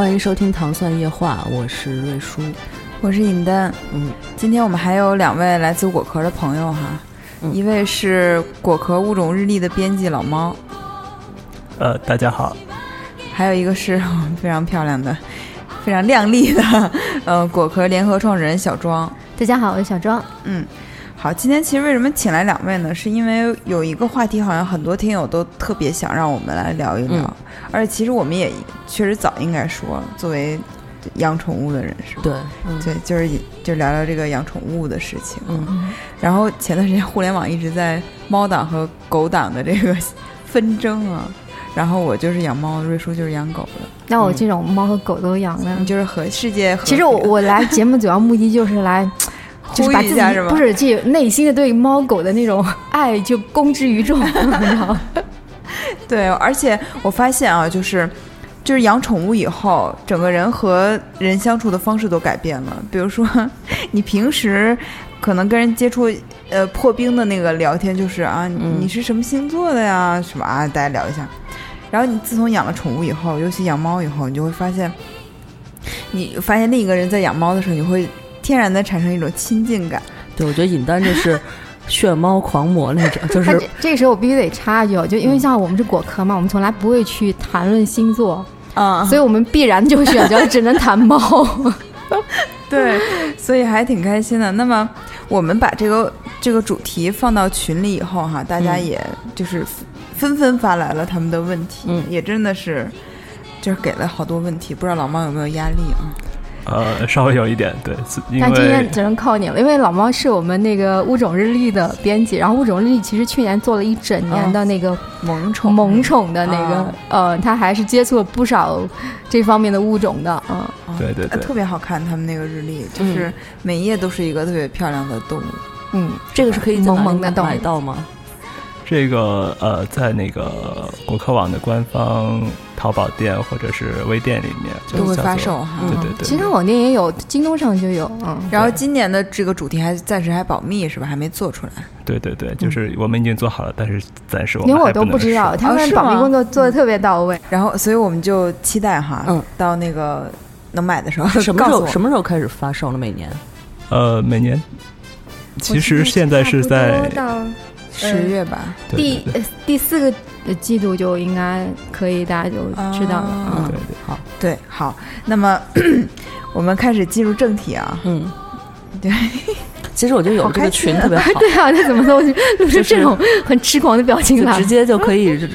欢迎收听《糖蒜夜话》，我是瑞叔，我是尹丹。嗯，今天我们还有两位来自果壳的朋友哈，嗯。一位是果壳物种日历的编辑老猫，呃，大家好，还有一个是非常漂亮的、非常靓丽的，呃，果壳联合创始人小庄。大家好，我是小庄。嗯，好，今天其实为什么请来两位呢？是因为有一个话题，好像很多听友都特别想让我们来聊一聊，嗯而且其实我们也确实早应该说了，作为养宠物的人是吧？对，嗯对，就是就聊聊这个养宠物的事情。嗯，然后前段时间互联网一直在猫党和狗党的这个 纷争啊，然后我就是养猫，瑞叔就是养狗的，那我这种猫和狗都养了你。就是和世界和其实我我来节目主要目的就是来，就是把自己不是这内心的对猫狗的那种爱就公之于众，你知道吗？对，而且我发现啊，就是就是养宠物以后，整个人和人相处的方式都改变了。比如说，你平时可能跟人接触，呃，破冰的那个聊天就是啊，你是什么星座的呀？什么啊，大家聊一下。然后你自从养了宠物以后，尤其养猫以后，你就会发现，你发现另一个人在养猫的时候，你会天然的产生一种亲近感。对，我觉得尹丹这是 炫猫狂魔那种，就是这这个时候我必须得插一句哦，就因为像我们是果壳嘛，我们从来不会去谈论星座，啊、所以我们必然就选择只能谈猫。对，所以还挺开心的。那么我们把这个这个主题放到群里以后哈，大家嗯也就是纷纷发来了他们的问题，嗯也真的是就是给了好多问题，不知道老猫有没有压力啊？呃，稍微有一点对，是因但今天只能靠你了，因为老猫是我们那个物种日历的编辑，然后物种日历其实去年做了一整年的那个萌宠，萌宠的那个，啊呃，他还是接触了不少这方面的物种的，嗯。啊对对对呃特别好看，他们那个日历就是每一页都是一个特别漂亮的动物。嗯，这个是可以在萌哪里买萌的买到吗？这个呃，在那个果壳网的官方淘宝店或者是微店里面都会发售哈对对对，其他网店也有，京东上就有，嗯。然后今年的这个主题还暂时还保密是吧？还没做出来。对对对，就是我们已经做好了，但是暂时我们连我都不知道，他们保密工作做的特别到位。然后，所以我们就期待哈，嗯到那个能买的时候 什么时候什么时候开始发售呢？每年？呃，每年其实现在是在到十月吧。对第对对呃第四个呃季度就应该可以，大家就知道了。啊嗯对对好，对，好，那么 我们开始进入正题啊。嗯，对。其实我觉得有这个群特别好，对啊，那怎么都露出这种很痴狂的表情来就直？接就可以就 是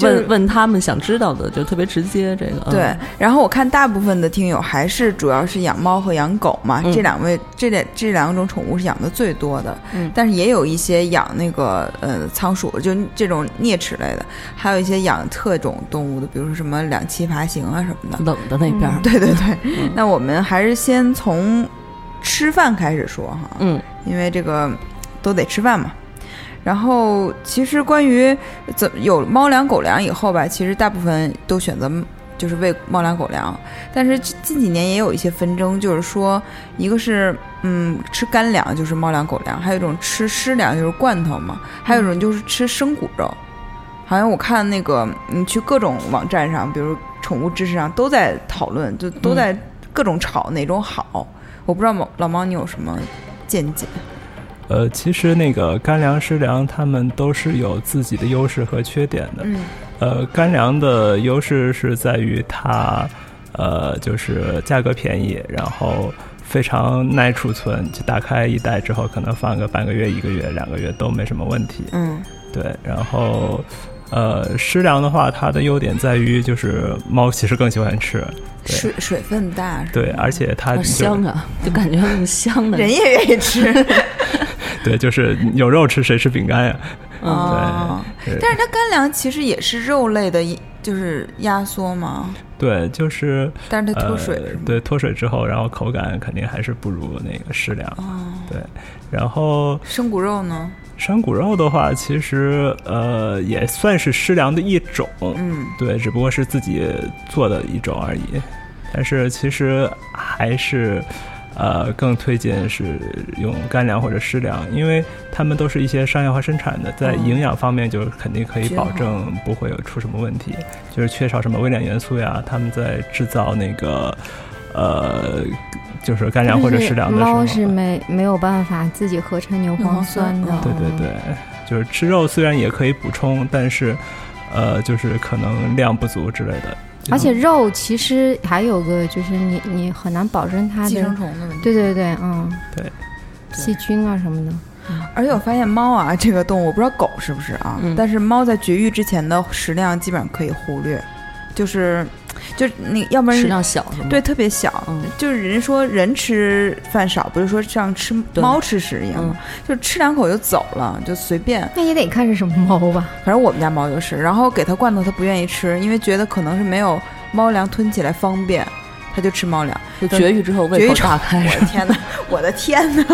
问问他们想知道的，就特别直接。这个嗯。对，然后我看大部分的听友还是主要是养猫和养狗嘛，嗯。这两位这两这两种宠物是养的最多的，嗯。但是也有一些养那个呃仓鼠，就这种啮齿类的，还有一些养特种动物的，比如说什么两栖爬行啊什么的。冷的那边儿，对对对，嗯。那我们还是先从吃饭开始说哈，嗯。因为这个都得吃饭嘛。然后其实关于怎有猫粮、狗粮以后吧，其实大部分都选择就是喂猫粮、狗粮。但是近几年也有一些纷争，就是说一个是嗯吃干粮，就是猫粮、狗粮；还有一种吃湿粮，就是罐头嘛；还有一种就是吃生骨肉。好像我看那个你去各种网站上，比如宠物知识上都在讨论，就都在各种吵哪种好。我不知道老猫你有什么见解？呃，其实那个干粮、湿粮，它们都是有自己的优势和缺点的。嗯呃，干粮的优势是在于它，呃，就是价格便宜，然后非常耐储存，就打开一袋之后，可能放个半个月、一个月、两个月都没什么问题。嗯对，然后呃，湿粮的话，它的优点在于就是猫其实更喜欢吃，对水水分大，对，而且它香啊，就感觉很香的。人也愿意吃。对，就是有肉吃，谁吃饼干呀？哦，对但是它干粮其实也是肉类的，就是压缩嘛。对，就是但是它脱水呃是吗？对，脱水之后，然后口感肯定还是不如那个湿粮。哦，对，然后生骨肉呢？山骨肉的话，其实呃也算是湿粮的一种，嗯，对，只不过是自己做的一种而已。但是其实还是呃更推荐是用干粮或者湿粮，因为它们都是一些商业化生产的，在哦营养方面就肯定可以保证不会有出什么问题，就是缺少什么微量元素呀，他们在制造那个呃就是干粮或者湿粮的时候，猫是没没有办法自己合成牛磺酸的对对对，就是吃肉虽然也可以补充，但是呃，就是可能量不足之类的。而且肉其实还有个就是你你很难保证它的寄生，虫的问题。对对对，嗯，对，细菌啊什么的，而且我发现猫啊，这个动物我不知道狗是不是啊，嗯。但是猫在绝育之前的食量基本上可以忽略，就是就是那要不然食量小是吗？对，特别小，嗯就是人说人吃饭少，不是说像吃猫吃屎一样吗？就吃两口就走了，就随便。那也得看是什么猫吧。反正我们家猫就是，然后给它罐头，它不愿意吃，因为觉得可能是没有猫粮吞起来方便，它就吃猫粮。就绝育之后胃口大开我。的天哪，我的天哪，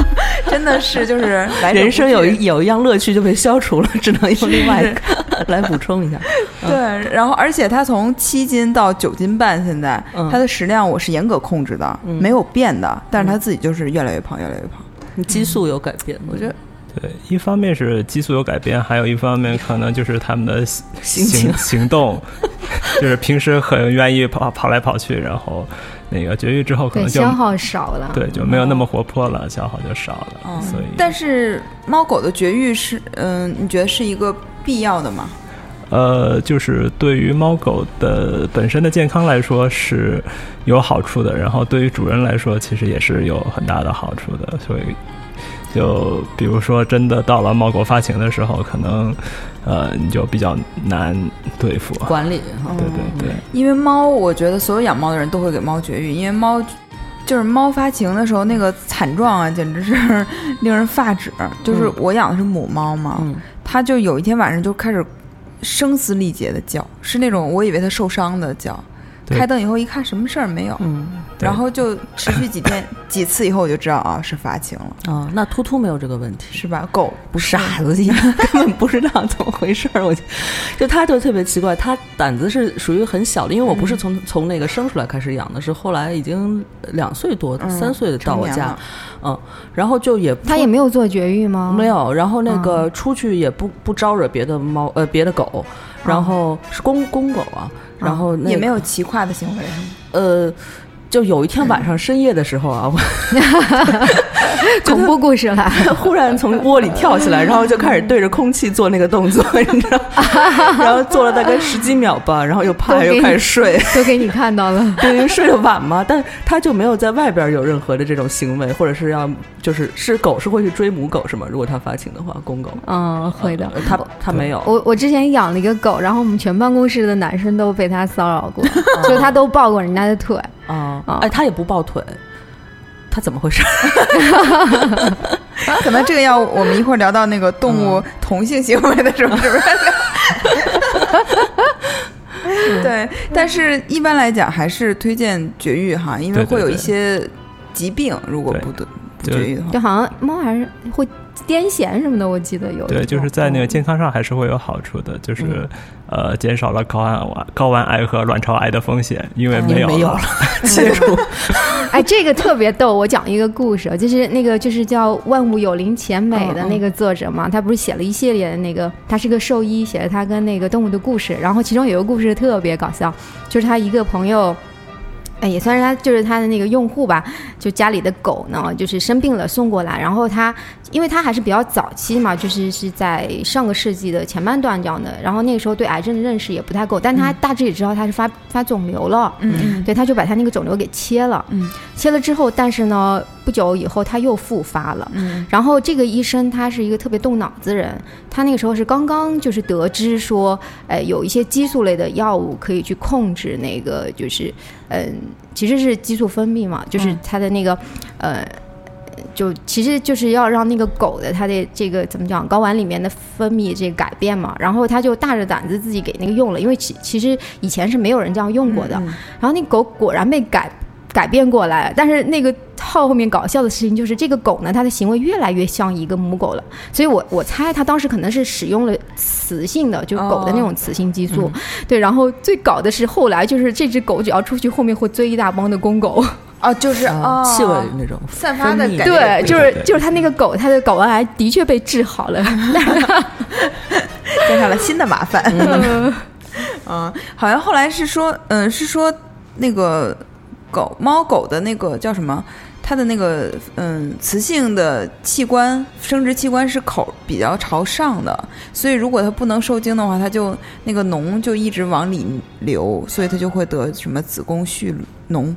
真的是就是来人生有一有一样乐趣就被消除了，只能用另外一个 来补充一下。对，然后而且它从七斤到九斤半，现在、嗯它的食量我是严格控制的，嗯没有变的，但是它自己就是越来越胖，越来越胖。你激素有改变，我觉得对，一方面是激素有改变，还有一方面可能就是他们的行行行动，就是平时很愿意跑跑来跑去，然后那个绝育之后可，能就消耗少了。对就没有那么活泼了，消耗就少了，嗯所以但是猫狗的绝育是，嗯、你觉得是一个必要的吗？呃，就是对于猫狗的本身的健康来说是有好处的，然后对于主人来说其实也是有很大的好处的，所以就比如说真的到了猫狗发情的时候，可能呃你就比较难对付。管理哈。对对对，因为猫，我觉得所有养猫的人都会给猫绝育，因为猫就是猫发情的时候那个惨状啊，简直是 令人发指。就是我养的是母猫嘛，嗯，它就有一天晚上就开始声嘶力竭的叫，是那种我以为它受伤的叫。对开灯以后一看，什么事儿没有，嗯然后就持续几天 几次以后，我就知道啊是发情了，啊，那突突没有这个问题。是吧？狗不傻子一样，根本不知道怎么回事儿。我就就他就特别奇怪，他胆子是属于很小的，因为我不是从、从那个生出来开始养的，是后来已经两岁多、嗯三岁的到我家嗯，然后就也不它也没有做绝育吗？没。有，然后那个出去也不不招惹别的猫呃别的狗，然后是公公狗啊，然后那也没有骑跨的行为，呃。就有一天晚上深夜的时候啊，我 恐怖故事了。忽然从窝里跳起来，然后就开始对着空气做那个动作，你知道，然后做了大概十几秒吧，然后又趴下又开始睡，都给你看到了。对，因为睡得晚嘛，但他就没有在外边有任何的这种行为，或者是要就是是狗是会去追母狗是吗？如果它发情的话，公狗嗯，会的。呃它它没有，我我之前养了一个狗，然后我们全办公室的男生都被他骚扰过，就他都抱过人家的腿。啊啊。哎，它也不抱腿，它怎么回事？可能这个要我们一会儿聊到那个动物同性行为的时候，是不是？对，但是一般来讲还是推荐绝育哈，因为会有一些疾病，如果不得不绝育的话。就，好像猫还是会癫痫什么的，我记得有。对，就是在那个嗯健康上还是会有好处的，就是、嗯呃减少了睾丸癌、睾丸癌和卵巢癌的风险，因为没有没有了了。切除，哎，这个特别逗，我讲一个故事，就是那个就是叫《万物有灵且美》的那个作者嘛，他不是写了一系列的那个，他是个兽医，写了他跟那个动物的故事，然后其中有一个故事特别搞笑，就是他一个朋友。哎，也算是他，就是他的那个用户吧，就家里的狗呢，就是生病了送过来，然后他，因为他还是比较早期嘛，就是是在上个世纪的前半段这样的，然后那个时候对癌症的认识也不太够，但他大致也知道他是发发肿瘤了，嗯。嗯对，他就把他那个肿瘤给切了，嗯，切了之后，但是呢，不久以后他又复发了。嗯。然后这个医生他是一个特别动脑子的人，他那个时候是刚刚就是得知说，呃，有一些激素类的药物可以去控制那个就是，嗯、其实是激素分泌嘛，就是嗯。他的那个，呃。就其实就是要让那个狗的它的这个怎么讲睾丸里面的分泌这个改变嘛，然后他就大着胆子自己给那个用了，因为其其实以前是没有人这样用过的，嗯然后那狗果然被改改变过来，但是那个号后面搞笑的事情就是这个狗呢，它的行为越来越像一个母狗了，所以我我猜它当时可能是使用了雌性的，就是狗的那种雌性激素，对，然后最搞的是后来就是这只狗只要出去，后面会追一大帮的公狗，哦，就是啊哦，气味那种散发的感觉，对，就是就是它那个狗，它的睾丸癌的确被治好了，加上了新的麻烦。嗯，好像后来是说，嗯，是说那个狗猫狗的那个叫什么？它的那个嗯，雌性的器官生殖器官是口比较朝上的，所以如果它不能受精的话，它就那个脓就一直往里流，所以它就会得什么子宫蓄脓，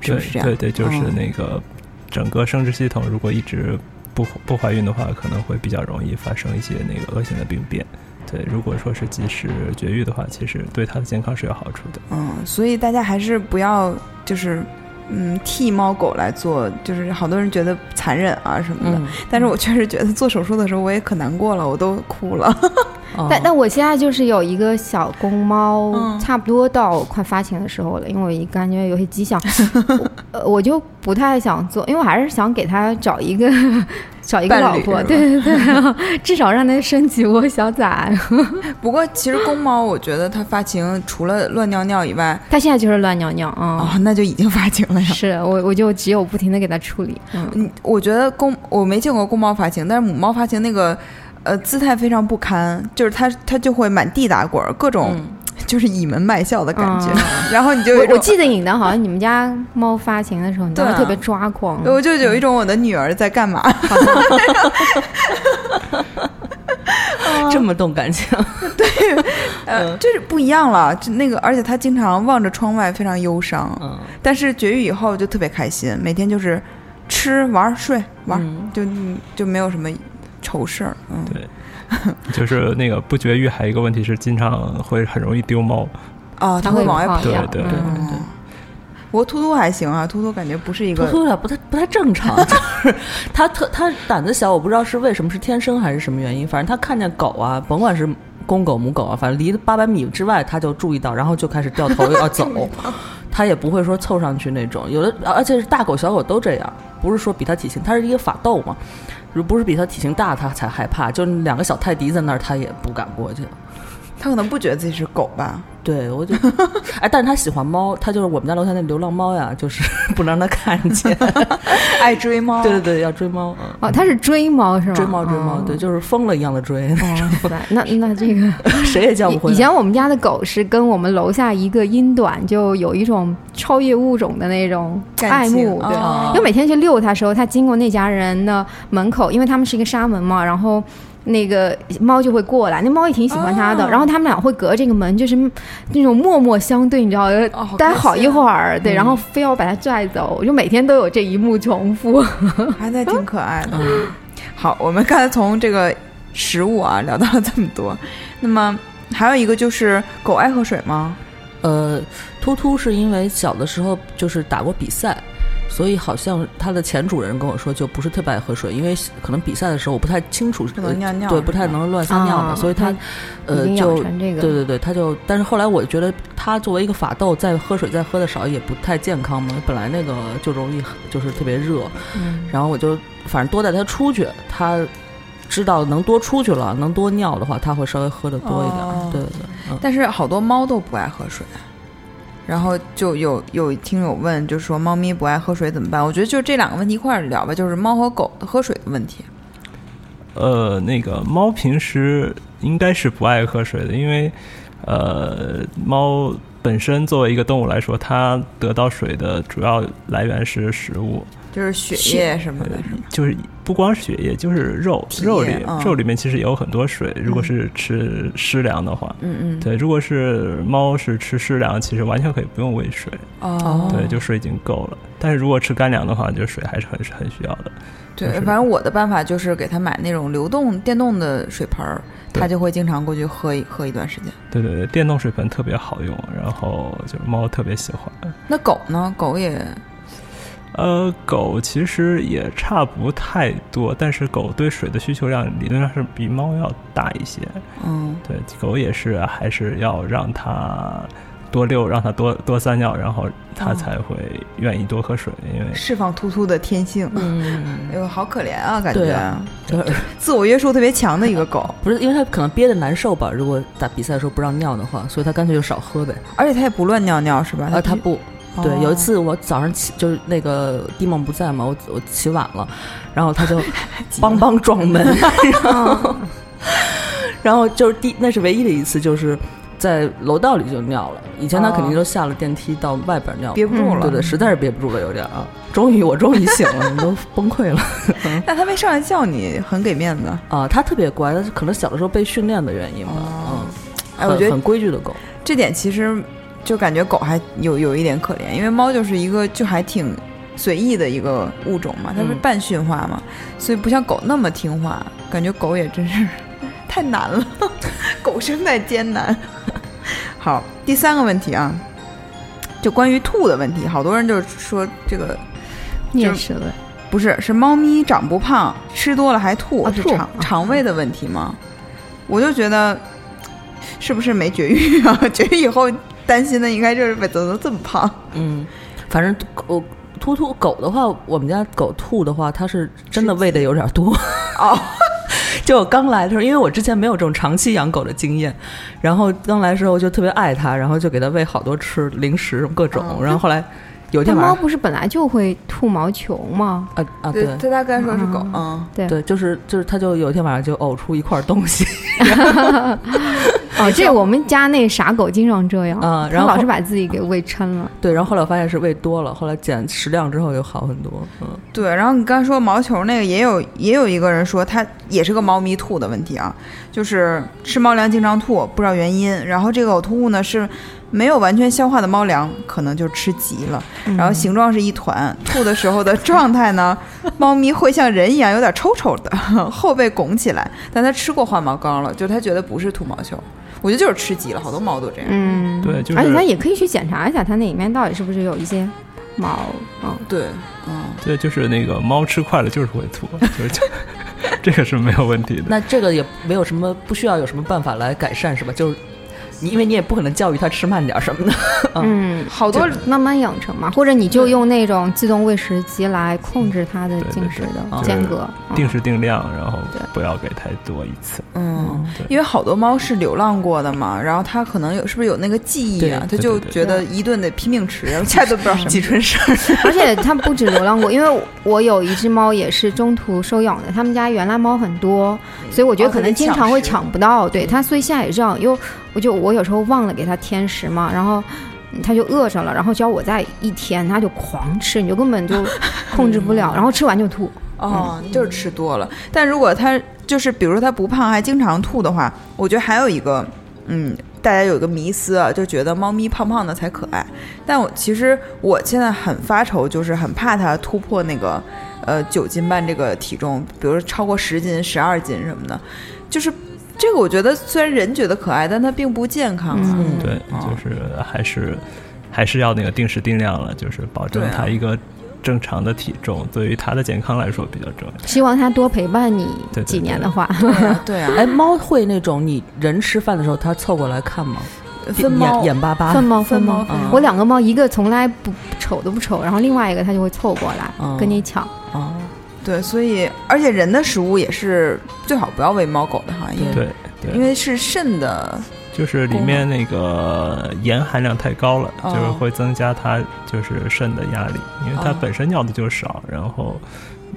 是不是这样？对对对，就是嗯那个整个生殖系统如果一直不不怀孕的话，可能会比较容易发生一些那个恶性的病变。对，如果说是及时绝育的话，其实对它的健康是有好处的。嗯，所以大家还是不要就是嗯替猫狗来做，就是好多人觉得残忍啊什么的，嗯，但是我确实觉得做手术的时候我也可难过了，我都哭了。哦。但但我现在就是有一个小公猫，嗯。差不多到快发情的时候了，因为我一感觉有些迹象，我就不太想做，因为我还是想给它找一个找一个老婆，对对对，至少让它生几窝小崽。不过其实公猫，我觉得它发情除了乱尿尿以外，它现在就是乱尿尿啊。哦，那就已经发情了呀。是我，我就只有不停的给它处理，嗯，嗯，我觉得公我没见过公猫发情，但是母猫发情那个呃姿态非常不堪，就是它它就会满地打滚儿，各种、嗯就是倚门卖笑的感觉，嗯 然后你就我我记得影的好像你们家猫发情的时候，你当时对啊。特别抓狂，我就有一种我的女儿在干嘛？这么动感情，对呃，就是不一样了，就那个，而且它经常望着窗外，非常忧伤。嗯。但是绝育以后就特别开心，每天就是吃玩睡玩，嗯。就就没有什么愁事儿。嗯，对，就是那个不绝育，还有一个问题是，经常会很容易丢猫。哦，它会会往外跑。对对对嗯对。不过秃秃还行啊，秃秃感觉不是一个秃秃有点不太不太正常，就是他特他胆子小，我不知道是为什么，是天生还是什么原因，反正他看见狗啊，甭管是公狗母狗啊，反正离八百米之外他就注意到，然后就开始掉头要走，他也不会说凑上去那种，有的而且是大狗小狗都这样，不是说比它体型，它是一个法斗嘛。如不是比他体型大，他才害怕。就两个小泰迪在那儿，它也不敢过去。他可能不觉得自己是狗吧？对，我就，哎，但是他喜欢猫，他就是我们家楼下那流浪猫呀，就是 不能让他看见。爱追猫。对对对，要追猫，嗯，哦，他是追猫是吗？追猫追猫，哦对，就是疯了一样的追，哇塞，那那这个谁也叫不回来。以前我们家的狗是跟我们楼下一个英短就有一种超越物种的那种爱慕，对，哦因为每天去遛它的时候，它经过那家人的门口，因为他们是一个纱门嘛，然后。那个猫就会过来，那猫也挺喜欢它的，哦然后他们俩会隔这个门，就是那种默默相对，你知道，哦好待好一会儿，对，然后非要把它拽走，我就每天都有这一幕重复。还在挺可爱的。嗯，好，我们刚才从这个食物啊聊到了这么多，那么还有一个就是狗爱喝水吗？呃，突突是因为小的时候就是打过比赛，所以好像它的前主人跟我说，就不是特别爱喝水，因为可能比赛的时候我不太清楚，不能尿尿对，不太能乱撒尿的，啊所以它呃就这个，对对对，他就，但是后来我觉得他作为一个法斗，再喝水再喝的少也不太健康嘛，本来那个就容易就是特别热，嗯然后我就反正多带他出去，他知道能多出去了，能多尿的话，它会稍微喝的多一点，哦对对对，嗯。但是好多猫都不爱喝水。然后就有有听友问，就说猫咪不爱喝水怎么办？我觉得就这两个问题一块儿聊吧，就是猫和狗的喝水的问题。呃，那个猫平时应该是不爱喝水的，因为呃，猫本身作为一个动物来说，它得到水的主要来源是食物，就是血液什么的，是吗？就是不光是血液，就是肉肉里、嗯肉里面其实也有很多水。如果是吃湿粮的话，嗯嗯，对，如果是猫是吃湿粮，其实完全可以不用喂水，哦，对，就水已经够了。但是如果吃干粮的话，就水还是很很需要的。对，就是反正我的办法就是给它买那种流动电动的水盆儿，对它就会经常过去喝一喝一段时间。对对对，电动水盆特别好用，然后就是猫特别喜欢。那狗呢？狗也呃，狗其实也差不太多，但是狗对水的需求量理论上是比猫要大一些。嗯，对，狗也是还是要让它多溜，让它多多撒尿，然后它哦才会愿意多喝水，因为释放突突的天性。嗯，哎呦，好可怜啊，感对觉啊就是自我约束特别强的一个狗，不是因为它可能憋得难受吧？如果打比赛的时候不让尿的话，所以它干脆就少喝呗。而且它也不乱尿尿，是吧？啊，它不，哦对，有一次我早上起就是那个蒂梦不在嘛，我我起晚了，然后他就 梆梆撞门，然后 然后就是第那是唯一的一次，就是在楼道里就尿了。以前他肯定都下了电梯到外边尿，憋不住了。对对，实在是憋不住了，有点啊。终于我终于醒了，你都崩溃了但他没上来叫你，很给面子。啊！他特别乖，他可能小的时候被训练的原因吧，哦嗯，哎，我觉得很很规矩的狗。这点其实就感觉狗还有有一点可怜，因为猫就是一个就还挺随意的一个物种嘛，它是嗯半驯化嘛，所以不像狗那么听话。感觉狗也真是 太难了，狗生在艰难。好，第三个问题啊，就关于吐的问题，好多人就说这个啮齿类。不是是猫咪长不胖，吃多了还吐，是肠肠胃的问题吗？我就觉得是不是没绝育啊？绝育以后担心的应该就是为怎么能这么胖？嗯，反正狗突突狗的话，我们家狗吐的话，它是真的喂的有点多。哦，就我刚来的时候，因为我之前没有这种长期养狗的经验，然后刚来的时候就特别爱它，然后就给它喂好多吃零食各种，嗯然后后来有一天晚上猫不是本来就会吐毛球吗？啊啊对对，他大概说是狗，嗯。嗯，对对，就是就是它就有一天晚上就呕出一块东西，哦，这我们家那傻狗经常这样啊然后老是把自己给喂撑了。对，然后后来我发现是喂多了，后来减食量之后就好很多，嗯对。然后你刚才说毛球那个，也有也有一个人说他也是个猫咪吐的问题啊，就是吃猫粮经常吐，不知道原因。然后这个呕吐物呢是没有完全消化的猫粮，可能就吃急了。嗯然后形状是一团，吐的时候的状态呢，猫咪会像人一样有点抽抽的，后背拱起来。但它吃过化毛膏了，就是它觉得不是吐毛球，我觉得就是吃急了，好多猫都这样。嗯，对就是而且它也可以去检查一下，它那里面到底是不是有一些毛。嗯，对，嗯，对，就是那个猫吃快了就是会吐，就是这 这个是没有问题的。那这个也没有什么不需要有什么办法来改善是吧？就是你因为你也不可能教育它吃慢点儿什么的，嗯，好多慢慢养成嘛，或者你就用那种自动喂食机来控制它的进食的间隔。定时定量，然后不要给太多一次。嗯，因为好多猫是流浪过的嘛，然后它可能有是不是有那个记忆啊？它就觉得一顿得拼命吃，然后其他都不知道什么。季春生儿，而且它不止流浪过，因为我有一只猫也是中途收养的，他们家原来猫很多，所以我觉得可能经常会抢不到。对它，所以现在也这样，因为我就我有时候忘了给它添食嘛，然后。嗯它就饿着了，然后只要我在一天，它就狂吃，你就根本就 控制不了，然后吃完就吐。哦，就是吃多了。但如果它就是比如说它不胖还经常吐的话，我觉得还有一个，嗯，大家有一个迷思啊，就觉得猫咪胖胖的才可爱。但我其实我现在很发愁，就是很怕它突破那个呃九斤半这个体重，比如说超过十斤、十二斤什么的，就是。这个我觉得虽然人觉得可爱，但它并不健康啊。嗯对，哦就是还是还是要那个定时定量了，就是保证它一个正常的体重，对于它的健康来说比较重要。希望它多陪伴你几年的话，对啊，对啊，哎，猫会那种你人吃饭的时候，它凑过来看吗？分猫眼眼巴巴，分猫分猫猫。我两个猫，一个从来不瞅都不瞅，然后另外一个它就会凑过来、嗯跟你抢。哦，对，所以而且人的食物也是最好不要喂猫狗的哈，因为对对，因为是肾的，就是里面那个盐含量太高了，哦就是会增加它就是肾的压力，因为它哦本身尿的就少，然后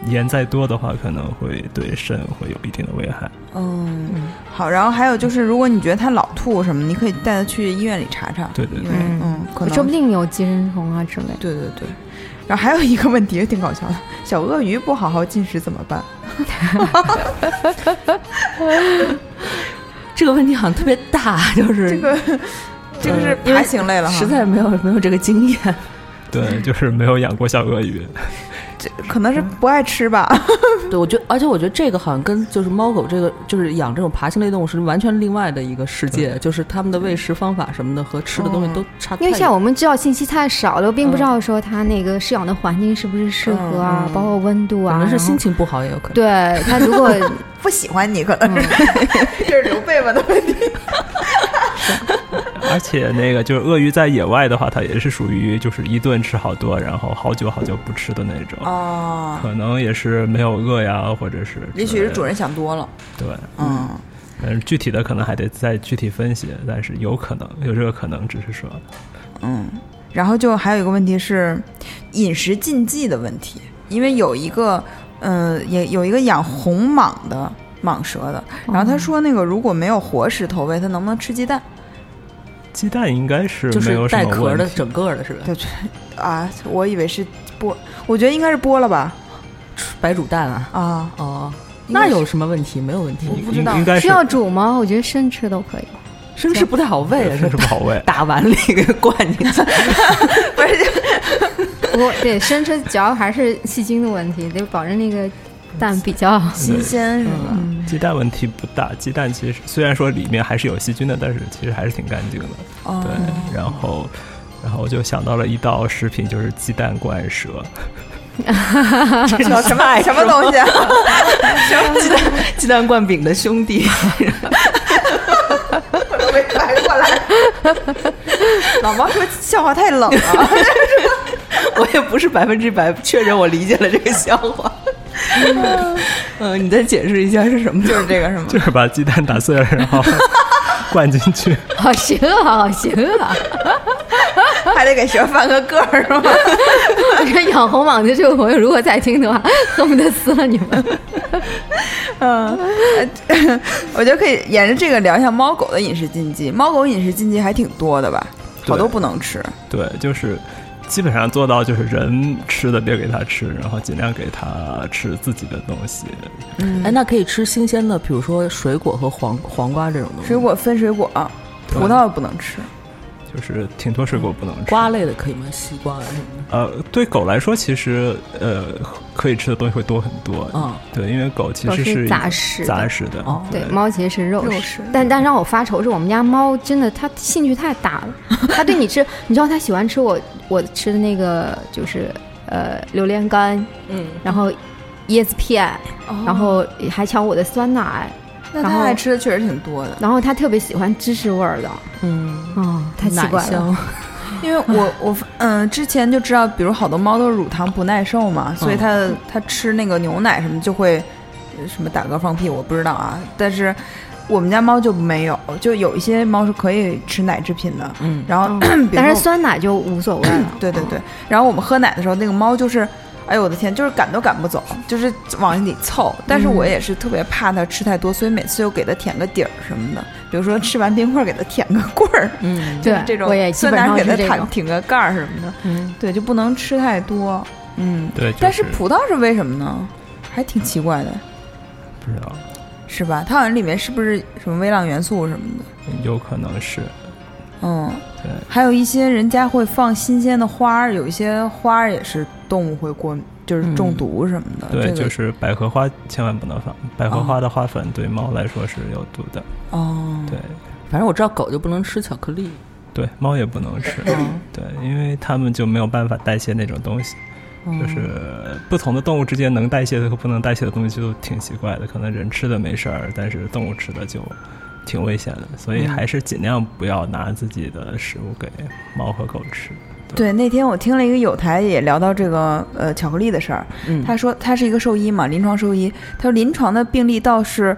盐再多的话，可能会对肾会有一定的危害。嗯，好，然后还有就是，如果你觉得它老吐什么，你可以带它去医院里查查，对对对嗯，可能说不定有寄生虫啊之类的。对对对。然后还有一个问题也挺搞笑的，小鳄鱼不好好进食怎么办？这个问题好像特别大，就是这个这个是因为爬行类了哈，实在没有没有这个经验。对，就是没有养过小鳄鱼。这可能是不爱吃吧。对，我觉得，而且我觉得这个好像跟就是猫狗这个就是养这种爬行类动物是完全另外的一个世界，就是它们的喂食方法什么的和吃的东西都差。因为像我们知道信息太少了，并不知道说它那个饲养的环境是不是适合啊，包括温度啊，可能是心情不好也有可能。对它如果 不喜欢你，可能 是、这是刘备问的问题。而且那个就是鳄鱼在野外的话，它也是属于就是一顿吃好多，然后好久好久不吃的那种。哦，可能也是没有饿呀，或者是也许是主人想多了。对，嗯，但是具体的可能还得再具体分析，但是有可能有这个可能，只是说嗯，然后就还有一个问题是饮食禁忌的问题，因为有一个，呃，也有一个养红蟒的蟒蛇的，然后他说那个如果没有活食投喂，它能不能吃鸡蛋？鸡蛋应该是就是没有什带壳的。整个的是吧？对啊，我以为是剥，我觉得应该是剥了吧？白煮蛋啊。啊，哦，那有什么问题？没有问题，我不知道应应该是需要煮吗？我觉得生吃都可以。生吃不太好喂啊，是不好喂。打碗里给灌进去。不是我对生吃主要还是细菌的问题，得保证那个蛋比较新鲜是吧？鸡蛋问题不大，鸡蛋其实虽然说里面还是有细菌的，但是其实还是挺干净的。哦对，然后，然后我就想到了一道食品，就是鸡蛋灌蛇。这叫什么 什么东西啊？鸡蛋鸡蛋灌饼的兄弟，我都没反应过来。老毛说笑话太冷了。我也不是百分之百确认我理解了这个笑话。嗯，你再解释一下是什么？就是这个是吗？就是把鸡蛋打碎了，然后 灌进去。好行啊，好行啊！还得给蛇翻个个儿是吗？我觉得养红蟒的这位朋友如果在听的话，恨不得撕了你们。嗯，呃我觉得可以沿着这个聊一下猫狗的饮食禁忌。猫狗饮食禁忌还挺多的吧？好多不能吃。对，就是基本上做到就是人吃的别给它吃，然后尽量给它吃自己的东西。哎，那可以吃新鲜的，比如说水果和黄黄瓜这种东西。水果分水果，葡萄不能吃。就是挺多水果不能吃。瓜类的可以吗？西瓜什么的？呃，对狗来说，其实呃可以吃的东西会多很多。嗯，对，因为狗其实是杂食的杂食的。哦对，猫其实是肉食，肉食但但让我发愁是我们家猫真的它兴趣太大了，它对你吃，你知道它喜欢吃我我吃的那个就是呃榴莲干，嗯，然后椰子片，然后还抢我的酸奶，那然后它爱吃的确实挺多的。然后他特别喜欢芝士味儿的，嗯，哦，太奇怪了。因为我我嗯之前就知道，比如好多猫都是乳糖不耐受嘛，所以它它吃那个牛奶什么就会呃什么打嗝放屁，我不知道啊。但是我们家猫就没有，就有一些猫是可以吃奶制品的。嗯，然后，但是酸奶就无所谓了。对对对，然后我们喝奶的时候，那个猫就是，哎呦我的天，就是赶都赶不走，就是往里凑。但是我也是特别怕它吃太多，所以每次又给它舔个底儿什么的，比如说吃完冰棍儿给它舔个棍儿，嗯对，这种我也基酸奶本上给它舔是这种。挺个盖儿什么的，嗯，对，就不能吃太多。嗯，对，就但是葡萄是为什么呢？还挺奇怪的，不知道，是吧？它好像里面是不是什么微量元素什么的？有可能是嗯，对。还有一些人家会放新鲜的花儿，有一些花儿也是动物会过，就是中毒什么的。对，这个就是百合花千万不能放，百合花的花粉对猫来说是有毒的。哦，对反正我知道狗就不能吃巧克力。对，猫也不能吃。嗯对，因为它们就没有办法代谢那种东西。就是不同的动物之间能代谢的和不能代谢的东西就挺奇怪的，可能人吃的没事儿，但是动物吃的就挺危险的，所以还是尽量不要拿自己的食物给猫和狗吃。对，那天我听了一个有台也聊到这个呃巧克力的事儿，嗯，他说他是一个兽医嘛，临床兽医，他说临床的病例倒是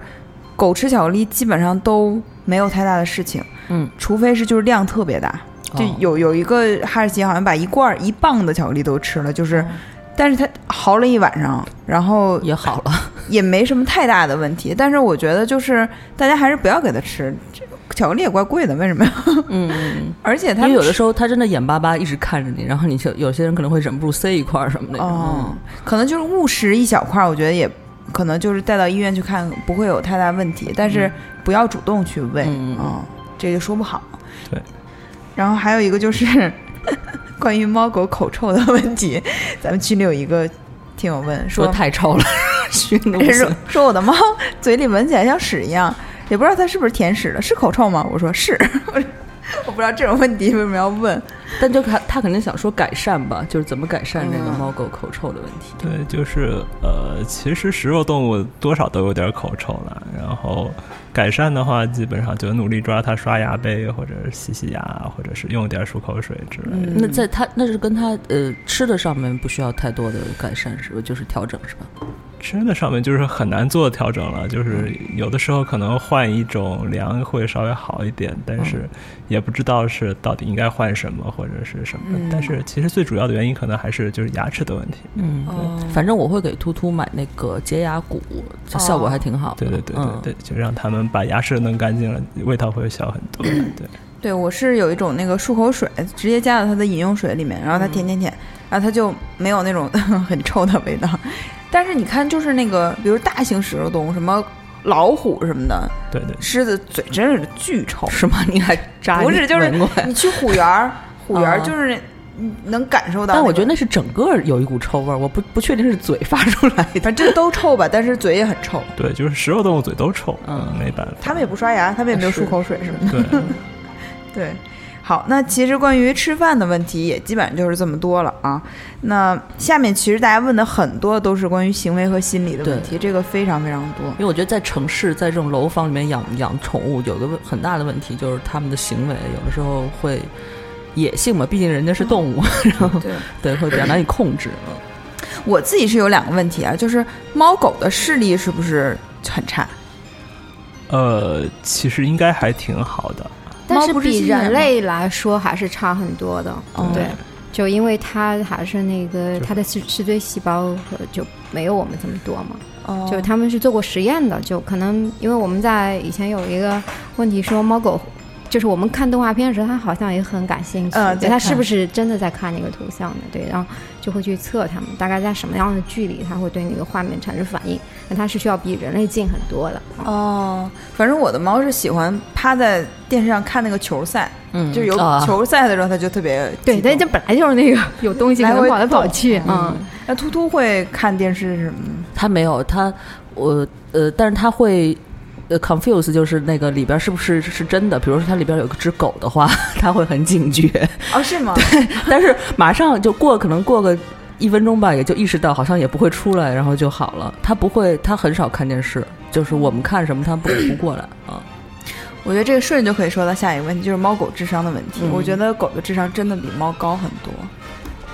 狗吃巧克力基本上都没有太大的事情，嗯，除非是就是量特别大，就哦有有一个哈士奇好像把一罐儿一磅的巧克力都吃了，就是，但是他嚎了一晚上，然后也好了。也没什么太大的问题，但是我觉得就是大家还是不要给他吃，这巧克力也怪贵的，为什么呀？嗯嗯，而且他因为有的时候他真的眼巴巴一直看着你，然后你就有些人可能会忍不住塞一块儿什么的。哦，可能就是误食一小块儿，我觉得也可能就是带到医院去看，不会有太大问题，但是不要主动去喂，嗯嗯，这就说不好。对。然后还有一个就是关于猫狗口臭的问题，咱们群里有一个听友问说说太臭了，熏的不 说行。说我的猫嘴里闻起来像屎一样，也不知道它是不是舔屎的，是口臭吗？我说是，我不知道这种问题为什么要问。但就他他肯定想说改善吧，就是怎么改善这个嗯猫狗口臭的问题。对，就是呃，其实食肉动物多少都有点口臭了，然后改善的话，基本上就努力抓它刷牙呗，或者是洗洗牙，或者是用点漱口水之类的。嗯那在它那是跟它呃吃的上面不需要太多的改善，是吧？就是调整是吧？吃的上面就是很难做调整了，就是有的时候可能换一种粮会稍微好一点，但是也不知道是到底应该换什么或者是什么。嗯但是其实最主要的原因可能还是就是牙齿的问题。嗯，反正我会给突突买那个洁牙骨，效果还挺好的。对对对对嗯对，就让他们把牙齿弄干净了，味道会小很多。对，对我是有一种那个漱口水，直接加到它的饮用水里面，然后它舔舔舔，然后它就没有那种 很臭的味道。但是你看，就是那个，比如大型食肉动物，什么老虎什么的，对对，狮子嘴真是巨臭。是吗？你还 扎不是，就是你去虎园儿，虎园儿哦就是你能感受到、但我觉得那是整个有一股臭味儿，我不不确定是嘴发出来的。反正都臭吧，但是嘴也很臭。对，就是食肉动物嘴都臭，嗯没办法。他们也不刷牙，他们也没有漱口水什么的。对，对，好，那其实关于吃饭的问题也基本上就是这么多了啊。那下面其实大家问的很多都是关于行为和心理的问题，这个非常非常多。因为我觉得在城市，在这种楼房里面养养宠物，有个问很大的问题就是他们的行为有的时候会野性嘛，毕竟人家是动物，然后对对会比较难以控制。嗯我自己是有两个问题啊，就是猫狗的视力是不是很差？呃，其实应该还挺好的。但是猫不是比人类来说还是差很多的。哦对，就因为它还是那个它的视视锥细胞呃就没有我们这么多嘛。哦就他们是做过实验的，就可能因为我们在以前有一个问题说猫狗。就是我们看动画片的时候，它好像也很感兴趣，对它是不是真的在看那个图像呢？对，然后就会去测它们大概在什么样的距离，它会对那个画面产生反应。那它是需要比人类近很多的。啊哦，反正我的猫是喜欢趴在电视上看那个球赛，嗯，就是有啊球赛的时候，它就特别对，激动但这本来就是那个有东西，可来回能跑来跑去，嗯，那突突会看电视什么的。他没有它，我呃，但是它会。呃，confuse 就是那个里边是不是是真的？比如说它里边有个只狗的话，他会很警觉，哦，是吗？对但是马上就过，可能过个一分钟吧，也就意识到好像也不会出来，然后就好了。他不会，他很少看电视，就是我们看什么他不不过来啊。我觉得这个顺着就可以说到下一个问题，就是猫狗智商的问题。嗯我觉得狗的智商真的比猫高很多，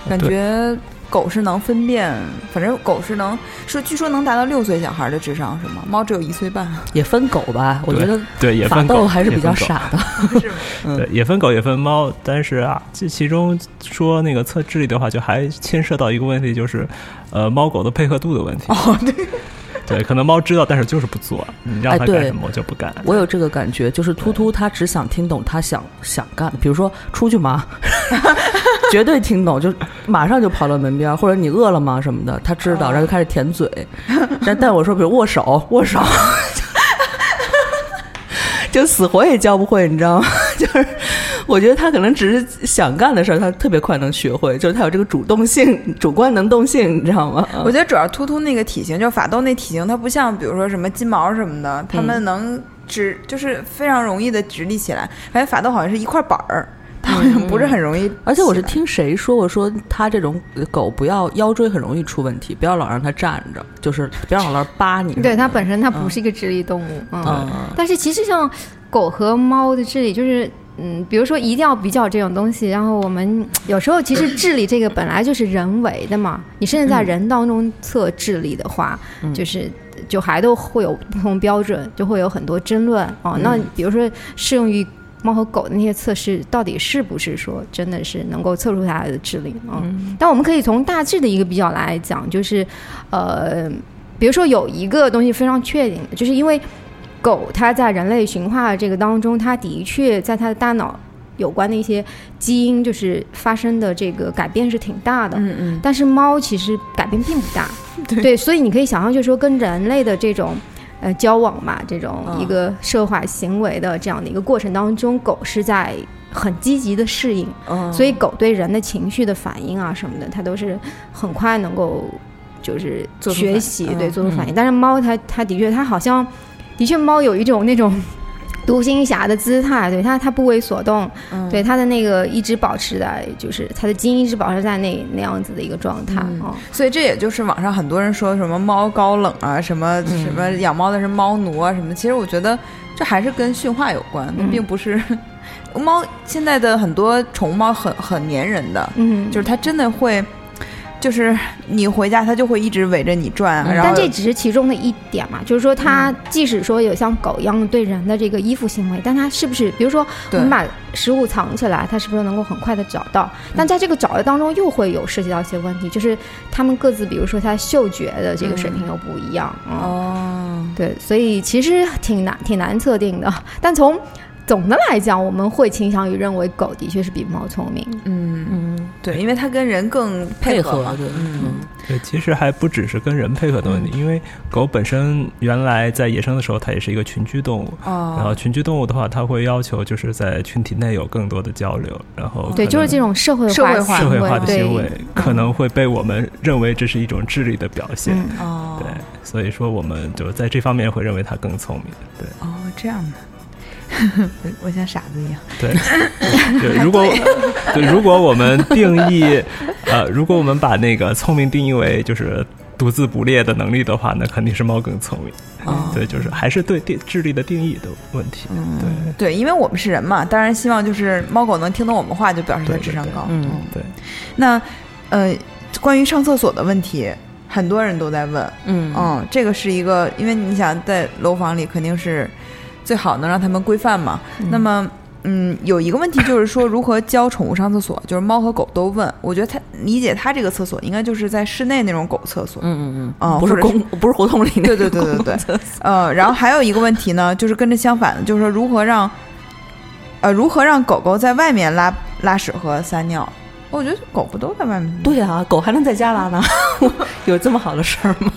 感觉狗是能分辨，反正狗是能说，据说能达到六岁小孩的智商是吗？猫只有一岁半，也分狗吧，我觉得对，也法分狗斗还是比较傻的。是吗？嗯 对，也分狗也分猫，但是啊，这其中说那个测智力的话，就还牵涉到一个问题，就是，呃，猫狗的配合度的问题。哦，对，对，可能猫知道，但是就是不做，你让它干什么我就不干。我有这个感觉，就是突突他只想听懂他想想干的，比如说出去吗？绝对听懂，就马上就跑到门边，或者你饿了吗什么的，他知道，然后就开始舔嘴。但但我说，比如握手，握手，就死活也教不会，你知道吗？就是我觉得他可能只是想干的事儿，他特别快能学会，就是他有这个主动性、主观能动性，你知道吗？我觉得主要突突那个体型，就是法斗那体型，它不像比如说什么金毛什么的，它嗯们能直，就是非常容易的直立起来。感觉法斗好像是一块板儿，它好像不是很容易。而且我是听谁说过，说它这种狗不要腰椎很容易出问题，不要老让它站着，就是不要老让它扒你。对它本身它不是一个直立动物，嗯，嗯，但是其实像狗和猫的智力，就是嗯，比如说一定要比较这种东西，然后我们 有时候其实智力这个本来就是人为的嘛，你甚至在人当中测智力的话，嗯就是就还都会有不同标准，就会有很多争论哦。那比如说适用于。猫和狗的那些测试到底是不是说真的是能够测出它的智力啊？嗯但我们可以从大致的一个比较来讲，就是，呃，比如说有一个东西非常确定，就是因为狗它在人类驯化这个当中，它的确在它的大脑有关的一些基因就是发生的这个改变是挺大的。嗯嗯，但是猫其实改变并不大，对所以你可以想象，就是说跟人类的这种呃交往嘛，这种嗯一个社会行为的这样的一个过程当中，狗是在很积极的适应，嗯所以狗对人的情绪的反应啊什么的，它都是很快能够就是学习，嗯对，做出反应。但是猫它它的确它好像的确猫有一种那种。独行侠的姿态，对它，它不为所动，嗯对它的那个一直保持在，就是它的基因一直保持在那那样子的一个状态嗯哦。所以这也就是网上很多人说什么猫高冷啊，什么、嗯什么养猫的是猫奴啊什么，其实我觉得这还是跟驯化有关，嗯并不是。猫现在的很多宠物猫很很粘人的，嗯，就是它真的会，就是你回家它就会一直围着你转，嗯然后但这只是其中的一点嘛，就是说它即使说有像狗一样对人的这个依附行为，但它是不是，比如说我们把食物藏起来，它是不是能够很快的找到？但在这个找的当中，又会有涉及到一些问题，就是它们各自，比如说它嗅觉的这个水平又不一样，嗯，哦，对，所以其实挺难挺难测定的。但从总的来讲，我们会倾向于认为狗的确是比猫聪明。嗯，嗯，对，因为它跟人更配合嘛合，对，嗯嗯对，其实还不只是跟人配合的问题，因为狗本身原来在野生的时候，它也是一个群居动物。然后哦，群居动物的话，它会要求就是在群体内有更多的交流，然后对，就是这种社会社会化社会化的行为可能会被我们认为这是一种智力的表现。嗯哦，对，所以说我们就在这方面会认为它更聪明。对哦，这样的。我像傻子一样，对对，如果 对如果我们定义呃，如果我们把那个聪明定义为就是独自捕猎的能力的话，那肯定是猫更聪明。哦对，就是还是对定智力的定义的问题。对对，因为我们是人嘛，当然希望就是猫狗能听懂我们话，就表示它对对对智商高。嗯对，那呃，关于上厕所的问题，很多人都在问。嗯嗯，这个是一个，因为你想在楼房里肯定是最好能让他们规范嘛。那么，嗯，有一个问题就是说，如何教宠物上厕所，就是猫和狗都问。我觉得他理解他这个厕所应该就是在室内那种狗厕所。嗯嗯嗯，嗯不是公 不是胡同里那对对对对对公共厕所呃，然后还有一个问题呢，就是跟着相反的，就是说如何让，呃，如何让狗狗在外面拉拉屎和撒尿。我觉得狗不都在外面？对啊，狗还能在家拉呢，有这么好的事儿吗？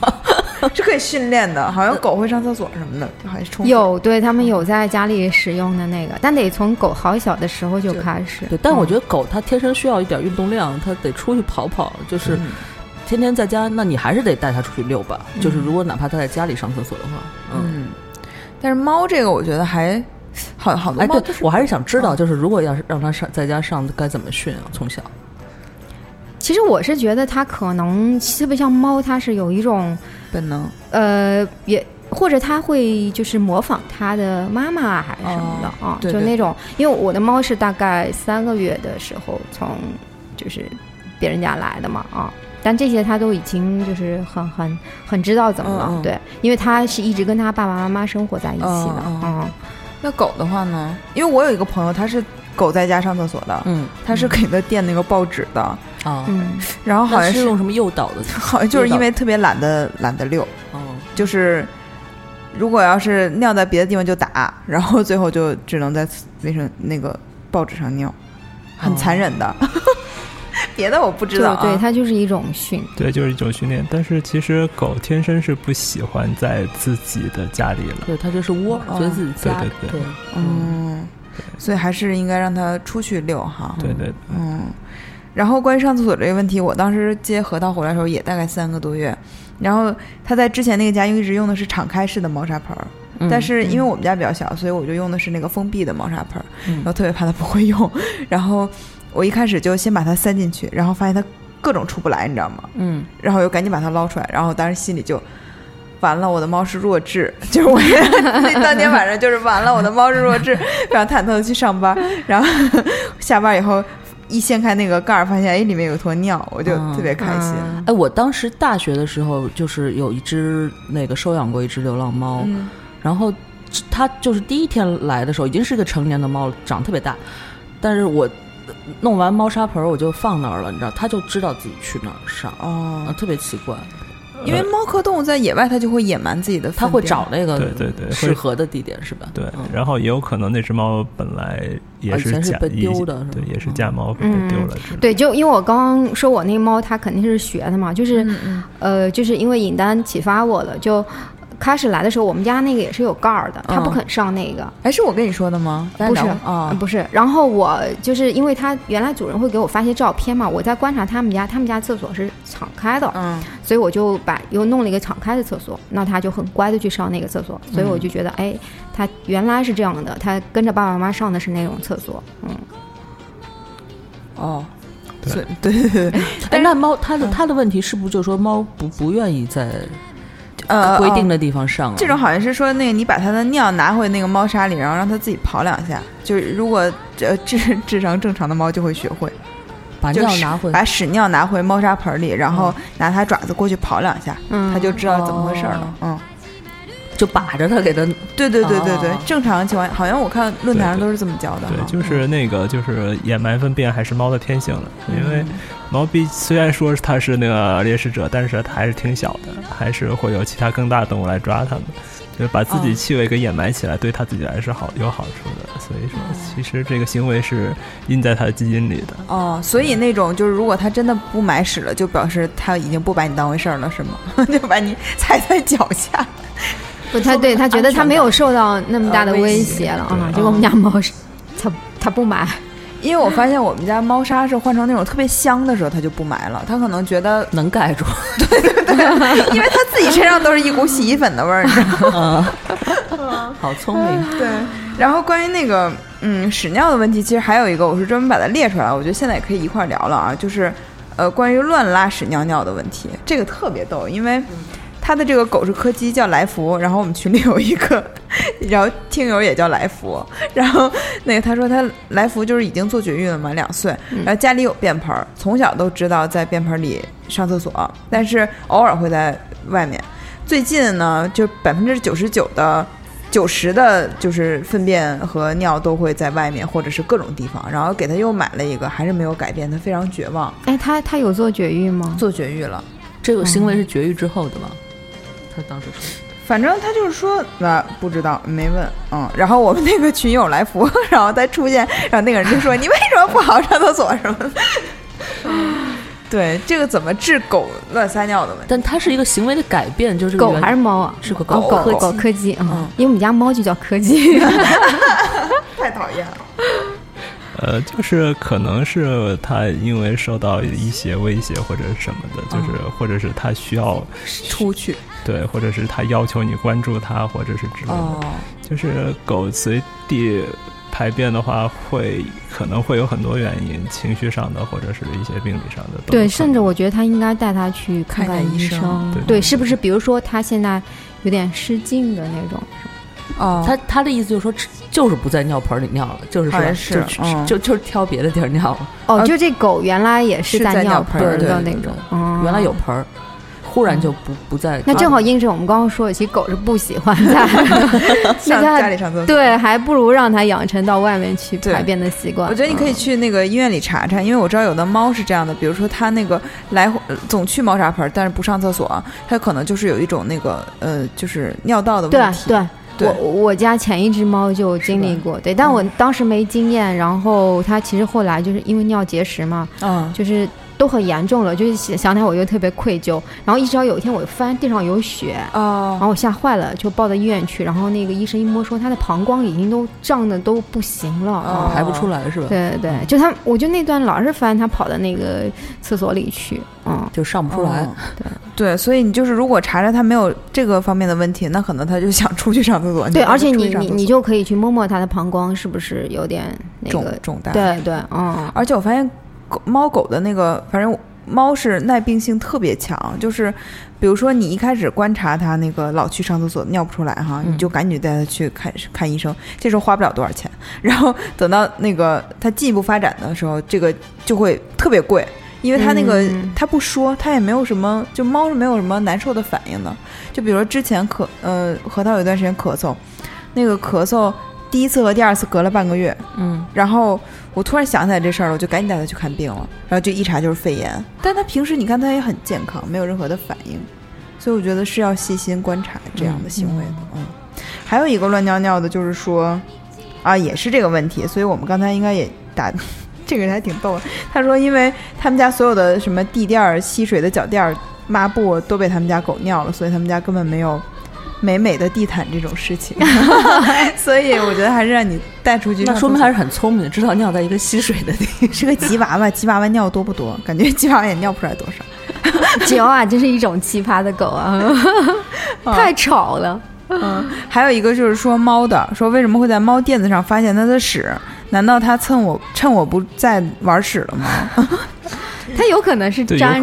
是可以训练的，好像狗会上厕所什么的，好像冲有，对他们有在家里使用的那个，但得从狗好小的时候就开始。对，但我觉得狗它天生需要一点运动量，它得出去跑跑，就是嗯天天在家，那你还是得带它出去遛吧。就是如果哪怕它在家里上厕所的话，嗯。嗯，但是猫这个我觉得还好好多哎，猫对，我还是想知道，就是如果要是让它上在家上，该怎么训啊？从小，其实我是觉得它可能特别像猫，它是有一种本能，呃，也或者它会就是模仿它的妈妈还是什么的啊，对对。就那种，因为我的猫是大概三个月的时候从就是别人家来的嘛啊。但这些它都已经就是很很很知道怎么了，对，因为它是一直跟它爸爸妈妈生活在一起的，嗯嗯嗯那狗的话呢？因为我有一个朋友，他是狗在家上厕所的，嗯。他是给它垫那个报纸的，啊，嗯，然后好像是是用什么诱导的？好像就是因为特别懒得懒得遛，哦，就是如果要是尿在别的地方就打，然后最后就只能在卫生那个报纸上尿，很残忍的。别的我不知道、啊，对对，它就是一种训，对，就是一种训练。但是其实狗天生是不喜欢在自己的家里了。对，它就是窝，哦。觉得自己家，对对对。嗯，所以还是应该让它出去遛哈。对对对，嗯，然后关于上厕所这个问题，我当时接核桃回来的时候也大概三个多月，然后他在之前那个家一直用的是敞开式的猫砂盆儿，嗯但是因为我们家比较小，所以我就用的是那个封闭的猫砂盆儿，嗯。然后特别怕它不会用，然后我一开始就先把它塞进去，然后发现它各种出不来，你知道吗？嗯，然后又赶紧把它捞出来，然后当时心里就。完了，我的猫是弱智，就是我那当天晚上就是完了，我的猫是弱智，非常忐忑的去上班，然后下班以后一掀开那个盖儿，发现哎里面有坨尿，我就特别开心。嗯。哎，我当时大学的时候，就是有一只那个收养过一只流浪猫，嗯。然后它就是第一天来的时候，已经是个成年的猫了，长得特别大，但是我弄完猫砂盆儿我就放那儿了，你知道，它就知道自己去哪儿上，啊，哦，特别奇怪，因为猫科动物在野外它就会野蛮自己的，它会找那个对对对适合的地点，是吧？对嗯，然后也有可能那只猫本来也是被假也丢的是对，也是假猫被嗯丢了。对，就因为我刚刚说我那个猫它肯定是学的嘛，就是、呃，就是因为尹丹启发我了，就开始来的时候，我们家那个也是有盖儿的，他不嗯肯上那个。哎，是我跟你说的吗？不是啊。嗯，不是。然后我就是因为他原来主人会给我发些照片嘛，我在观察他们家，他们家厕所是敞开的，嗯。所以我就把又弄了一个敞开的厕所，那他就很乖的去上那个厕所，所以嗯我就觉得，哎，他原来是这样的，他跟着爸爸妈妈上的是那种厕所，嗯，哦，对。对对对对，哎，那猫它的它的问题是不是就是说猫不不愿意在呃，哦规定的地方上啊？这种好像是说，那个你把它的尿拿回那个猫砂里，然后让它自己跑两下。就是如果呃智智商正常的猫就会学会，把尿拿回，把屎尿拿回猫砂盆里，然后拿它爪子过去跑两下，嗯它就知道怎么回事了。哦嗯，就把着它给它对对对对对哦，正常情况好像我看论坛上都是这么教的对，哈。就是那个就是掩埋粪便还是猫的天性的，因为嗯毛毕虽然说它是那个猎食者，但是它还是挺小的，还是会有其他更大的动物来抓它们。就是把自己哦气味给掩埋起来，对它自己来是好有好处的。所以说，其实这个行为是印在它的基因里的。哦，所以那种就是，如果它真的不埋屎了，就表示它已经不把你当回事儿了，是吗？就把你踩在脚下。不，他对他觉得他没有受到那么大的呃威威胁胁了啊，对结果我们家猫是，它它不买，因为我发现我们家猫砂是换成那种特别香的时候，它就不埋了。它可能觉得，能盖住。对对对因为它自己身上都是一股洗衣粉的味儿，你知道吗？嗯，好聪明。对。然后关于那个嗯屎尿的问题，其实还有一个，我是专门把它列出来，我觉得现在也可以一块儿聊了啊，就是呃关于乱拉屎尿尿的问题，这个特别逗，因为。它的这个狗是柯基，叫来福。然后我们群里有一个，然后听友也叫来福。然后那个他说他来福就是已经做绝育了嘛，两岁，然后家里有便盆儿，从小都知道在便盆里上厕所，但是偶尔会在外面。最近呢，就百分之九十九的。九十的，就是粪便和尿都会在外面，或者是各种地方。然后给他又买了一个，还是没有改变，他非常绝望，哎，他他有做绝育吗？做绝育了。这个行为是绝育之后的吗？他当时说，反正他就是说，啊，不知道，没问，嗯。然后我们那个群友来福，然后他出现，然后那个人就说：“你为什么不好好上厕所什么的？” 对，这个怎么治狗乱撒尿的问题？但它是一个行为的改变，就是狗还是猫啊？是个哦狗狗柯基啊嗯，因为我们家猫就叫柯基。太讨厌了。呃，就是可能是他因为受到一些威胁或者什么的，就是、或者是他需要出去对，或者是他要求你关注他，或者是之类的。哦，就是狗随地排便的话，会可能会有很多原因，情绪上的或者是一些病理上的。对，甚至我觉得他应该带他去看看医医生对对，是不是？比如说他现在有点失禁的那种，哦，他他的意思就是说，只就是不在尿盆里尿了，就是说好像是就嗯就就是挑别的地儿尿了。哦，呃就这狗原来也是是在尿尿盆的那种，哦原来有盆儿，忽然就不不在。那正好印证我们刚刚说的，其实狗是不喜欢在上 那它家里上厕所。对，还不如让它养成到外面去排便的习惯。我觉得你可以去那个医院里查查，因为我知道有的猫是这样的，比如说它那个来总去猫砂盆，但是不上厕所，它可能就是有一种那个呃，就是尿道的问题。对。对我我家前一只猫就经历过，对，但我当时没经验，然后它其实后来就是因为尿结石嘛，嗯，就是都很严重了，就是想想起来我就特别愧疚，然后一直到有一天我发现地上有血，然哦，后我吓坏了，就抱到医院去，然后那个医生一摸说他的膀胱已经都胀的都不行了，哦。排不出来是吧？对对对，就他，我就那段老是发现他跑到那个厕所里去，嗯，就上不出来。哦对，所以你就是如果查查他没有这个方面的问题，那可能他就想出去上厕所。对，而且你你你就可以去摸摸他的膀胱是不是有点那个，肿大。，对对，嗯，而且我发现狗猫狗的那个，反正猫是耐病性特别强，就是比如说你一开始观察它那个老去上厕所尿不出来哈，嗯你就赶紧带它去看看医生，这时候花不了多少钱。然后等到那个它进一步发展的时候，这个就会特别贵。因为它那个嗯它不说，它也没有什么，就猫是没有什么难受的反应的。就比如说之前咳，呃，核桃有一段时间咳嗽，那个咳嗽第一次和第二次隔了半个月，嗯，然后我突然想起来这事儿了，我就赶紧带他去看病了。然后就一查就是肺炎，但他平时你看他也很健康，没有任何的反应，所以我觉得是要细心观察这样的行为的。嗯，还有一个乱尿尿的，就是说啊，也是这个问题，所以我们刚才应该也打。这个人还挺逗的，他说，因为他们家所有的什么地垫儿、吸水的脚垫儿、抹布都被他们家狗尿了，所以他们家根本没有美美的地毯这种事情，所以我觉得还是让你带出去。那说明还是很聪明的，知道尿在一个吸水的地方。是个吉娃娃，吉娃娃尿多不多？感觉吉娃娃也尿不出来多少。吉娃娃真是一种奇葩的狗啊，太吵了。嗯，还有一个就是说猫的，说为什么会在猫垫子上发现它的屎？难道它趁我趁我不在玩屎了吗？它有可能是粘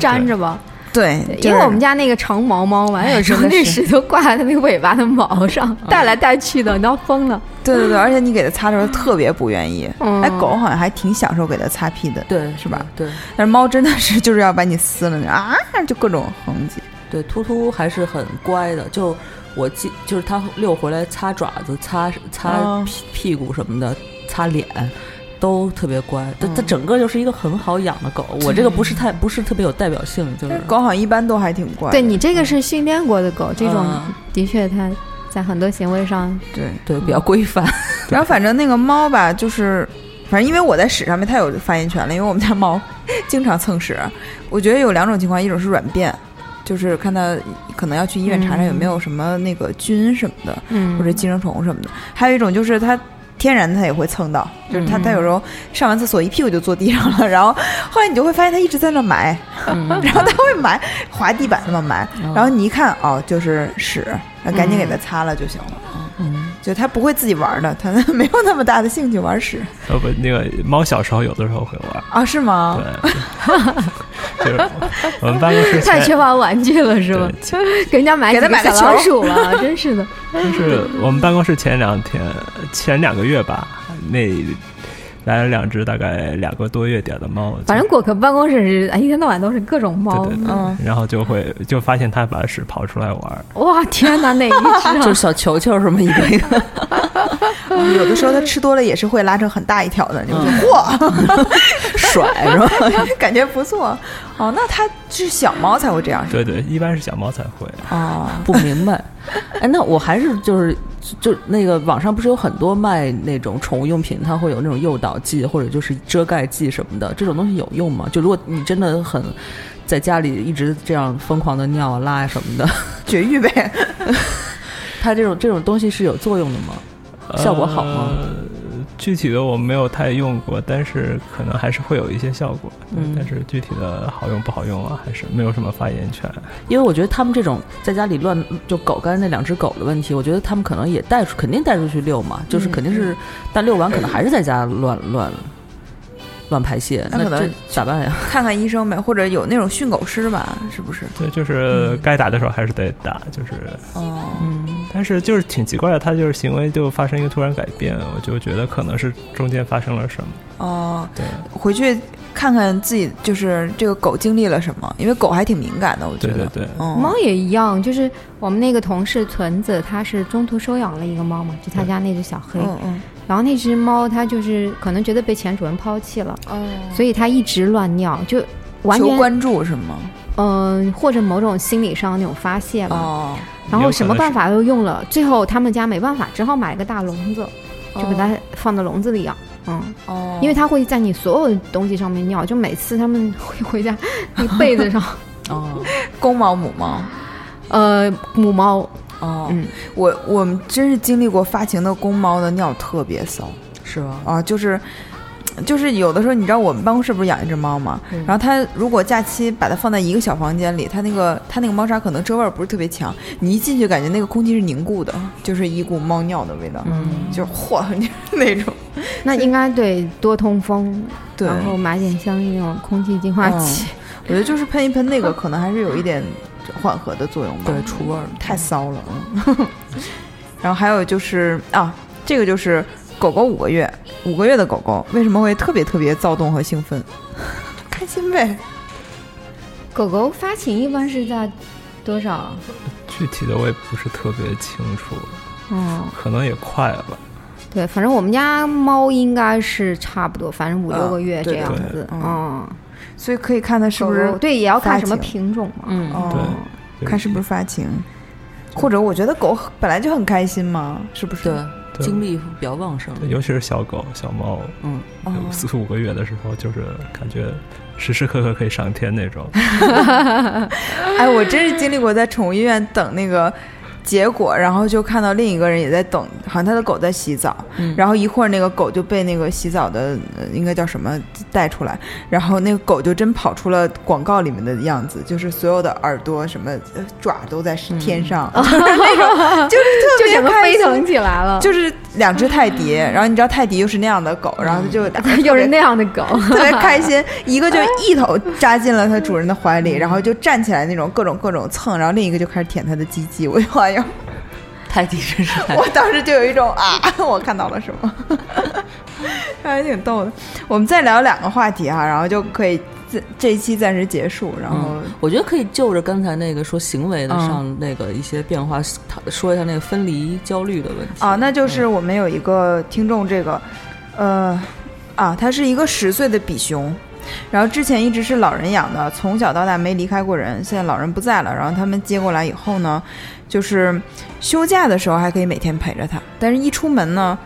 粘着吧，对，对就是因为我们家那个长毛猫嘛，哎有时候那屎就挂在它那个尾巴的毛上，带来带去的，你要疯了。对对对，而且你给它擦的时候特别不愿意。嗯哎，狗好像还挺享受给它擦屁的，对，是吧？对但是猫真的是就是要把你撕了啊，就各种痕迹。对，突突还是很乖的。就我记，就是它遛回来擦爪子、擦擦哦屁屁股什么的，擦脸。都特别乖，它它嗯整个就是一个很好养的狗。我这个不是太不是特别有代表性，就是狗好像一般都还挺乖。对你这个是训练过的狗，这种嗯的确它在很多行为上，对，对比较规范。然后反正那个猫吧，就是反正因为我在屎上面太有发言权了，因为我们家猫经常蹭屎。我觉得有两种情况，一种是软便，就是看它可能要去医院查查有没有什么那个菌什么的，嗯，或者寄生虫什么的。还有一种就是它。天然的它也会蹭到，就是它，嗯它有时候上完厕所一屁股就坐地上了，然后后来你就会发现它一直在那埋，嗯。然后它会埋滑地板那么埋，哦然后你一看哦就是屎，然后赶紧给它擦了就行了。嗯，就它不会自己玩的，它没有那么大的兴趣玩屎呃不，那个猫小时候有的时候会玩，啊？是吗？对，就是我们办公室太缺乏玩具了是吧？对前给人家买给他买个小老鼠了，真是的。就是我们办公室前两天前两个月吧，那来了两只大概两个多月点的猫，反正果壳办公室是哎一天到晚都是各种猫对，对对，嗯然后就会就发现它把屎跑出来玩，哇天哪，哪一只啊？就是小球球什么一个一个，嗯有的时候它吃多了也是会拉成很大一条的，你就嚯，甩是吧？感觉不错。哦，那它是小猫才会这样？对对，一般是小猫才会。哦，不明白。哎，那我还是就是就那个网上不是有很多卖那种宠物用品，它会有那种诱导剂或者就是遮盖剂什么的，这种东西有用吗？就如果你真的很在家里一直这样疯狂的尿啊拉啊什么的，绝育呗。它这种这种东西是有作用的吗？效果好吗呃具体的我没有太用过，但是可能还是会有一些效果。嗯但是具体的好用不好用啊，还是没有什么发言权。因为我觉得他们这种在家里乱就狗刚才那两只狗的问题，我觉得他们可能也带出肯定带出去遛嘛，就是肯定是，但遛完可能还是在家乱乱乱排泄，那那可能咋办呀？看看医生呗，或者有那种训狗师吧，是不是？对，就是该打的时候还是得打，就是，哦，嗯，但是就是挺奇怪的，它就是行为就发生一个突然改变，我就觉得可能是中间发生了什么。哦，对回去看看自己，就是这个狗经历了什么，因为狗还挺敏感的，我觉得。对对对，嗯，猫也一样，就是我们那个同事屯子，他是中途收养了一个猫嘛，就他家那只小黑。嗯嗯，然后那只猫它就是可能觉得被前主人抛弃了，哦，所以它一直乱尿，就完全求关注是吗？嗯、或者某种心理上那种发泄吧。哦，然后什么办法都用了，最后他们家没办法，只好买个大笼子，就给它放到笼子里养。嗯，哦，因为它会在你所有的东西上面尿，就每次他们会回家 那个被子上，哦，公猫母猫。呃，母猫，哦，嗯，我我们真是经历过发情的公猫的尿特别骚是吧？啊，就是。就是有的时候，你知道我们办公室不是养一只猫吗？嗯然后它如果假期把它放在一个小房间里，它那个它那个猫砂可能遮味儿不是特别强，你一进去感觉那个空气是凝固的，就是一股猫尿的味道，嗯，就嚯那种。那应该对多通风，对，然后买点相应那种空气净化器。我觉得就是喷一喷那个，可能还是有一点缓和的作用吧。对，除味儿。太骚了。嗯 然后还有就是啊，这个就是狗狗五个月，五个月的狗狗为什么会特别特别躁动和兴奋？开心呗。狗狗发情一般是在多少？具体的我也不是特别清楚，嗯，可能也快了吧。对，反正我们家猫应该是差不多，反正五六个月这样子。嗯嗯，所以可以看它是不是对，也要看什么品种嘛。嗯，哦，对看是不是发情，或者我觉得狗本来就很开心嘛，是不是？对精力比较旺盛。尤其是小狗、小猫，嗯，四五个月的时候，就是感觉时时刻刻可以上天那种。哎，我真是经历过在宠物医院等那个结果然后就看到另一个人也在等，好像他的狗在洗澡，嗯。然后一会儿那个狗就被那个洗澡的、呃、应该叫什么带出来，然后那个狗就真跑出了广告里面的样子，就是所有的耳朵什么呃爪都在天上，就是那种就是特 就别飞腾起来了，就是两只泰迪，然后你知道泰迪又是那样的狗，然后它就俩又是那样的狗，特别开心，一个就一头扎进了它主人的怀里，然后就站起来那种各种各种蹭，然后另一个就开始舔它的鸡鸡。我就泰迪真是太 我当时就有一种啊，我看到了什么，还挺逗的。我们再聊两个话题哈，然后就可以这这一期暂时结束，然后嗯，我觉得可以就着刚才那个说行为的嗯。上那个一些变化，他说一下那个分离焦虑的问题。啊，那就是我们有一个听众，这个，呃，啊，他是一个十岁的比熊，然后之前一直是老人养的，从小到大没离开过人，现在老人不在了，然后他们接过来以后呢，就是休假的时候还可以每天陪着他，但是一出门呢，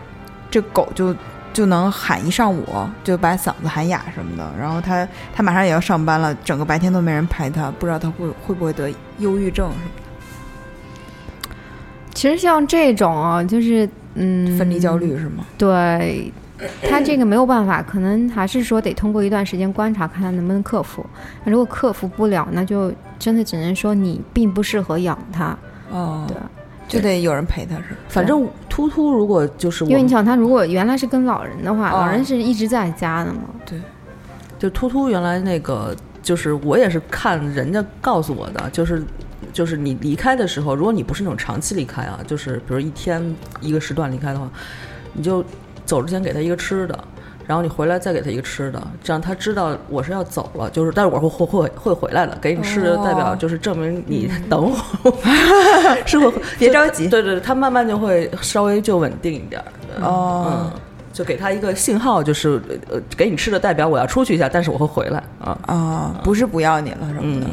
这狗就就能喊一上午，就把嗓子喊哑什么的，然后他他马上也要上班了，整个白天都没人陪他，不知道他会会不会得忧郁症什么的其实像这种啊，就是嗯，分离焦虑是吗？对，他这个没有办法，可能还是说得通过一段时间观察，看他能不能克服。如果克服不了，那就真的只能说你并不适合养它。哦对，就得有人陪他是？反正突突如果就是我因为你想，他如果原来是跟老人的话，哦老人是一直在家的嘛。对就突突原来那个，就是我也是看人家告诉我的，就是就是你离开的时候，如果你不是那种长期离开啊，就是比如一天一个时段离开的话，你就走之前给他一个吃的。然后你回来再给他一个吃的，这样他知道我是要走了，就是但是我会会会会回来的，给你吃的代表就是证明你 等我，是会别着急对对对，他慢慢就会稍微就稳定一点儿。哦嗯，就给他一个信号，就是呃，给你吃的代表我要出去一下，但是我会回来啊。啊，不是不要你了什么的。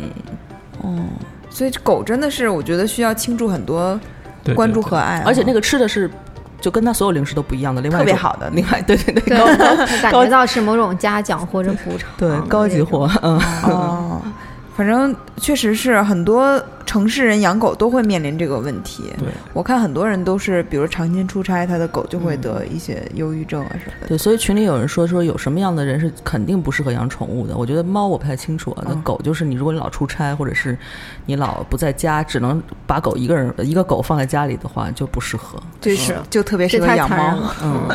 嗯，所以狗真的是，我觉得需要倾注很多关注和爱啊，而且那个吃的是就跟他所有零食都不一样的，另外特别好的另外对对对感觉到是某种嘉奖或者补偿。对高级货，嗯，哦，反正确实是很多城市人养狗都会面临这个问题。对，我看很多人都是，比如长期出差，他的狗就会得一些忧郁症啊什么的。对，所以群里有人说说有什么样的人是肯定不适合养宠物的。我觉得猫我不太清楚啊，那嗯狗就是你，如果你老出差或者是你老不在家，只能把狗一个人一个狗放在家里的话，就不适合。就是就特别适合养猫 嗯，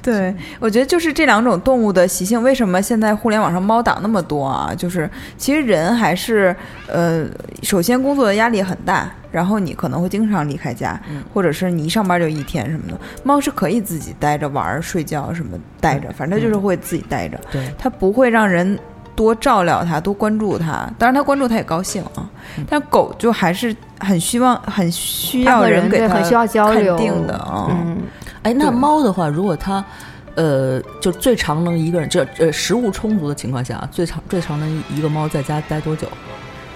对，我觉得就是这两种动物的习性，为什么现在互联网上猫党那么多啊？就是其实人还是呃，首先工作的压力很大，然后你可能会经常离开家，或者是你一上班就一天什么的。猫是可以自己待着玩儿、睡觉什么待着，反正就是会自己待着，对，它不会让人。多照料它，多关注它。当然，它关注它也高兴啊。但狗就还是很希望、很需要人给它需要交流肯定的啊。嗯，哎，那猫的话，如果它，呃，就最长能一个人，就呃食物充足的情况下，最长最长能一个猫在家待多久？